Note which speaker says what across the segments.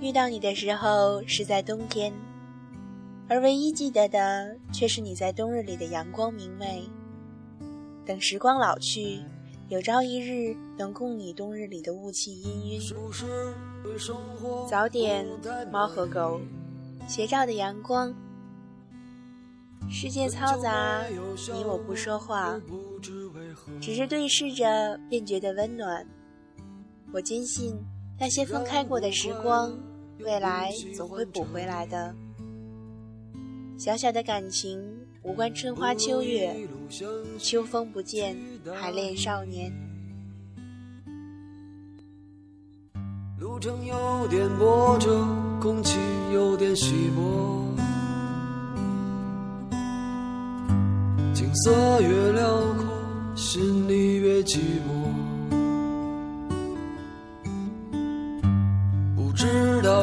Speaker 1: 遇到你的时候是在冬天，而唯一记得的却是你在冬日里的阳光明媚。等时光老去，有朝一日能共你冬日里的雾气氤氲。早点，猫和狗，斜照的阳光。世界嘈杂，你我不说话，只是对视着便觉得温暖。我坚信，那些分开过的时光，未来总会补回来的。小小的感情，无关春花秋月，秋风不见，还恋少年。
Speaker 2: 路程有点波折，空气有点稀薄。景色越辽阔，心里越寂寞。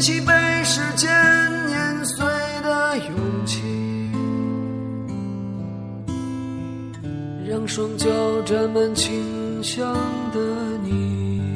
Speaker 2: 起被时间碾碎的勇气，让双脚沾满清香的你。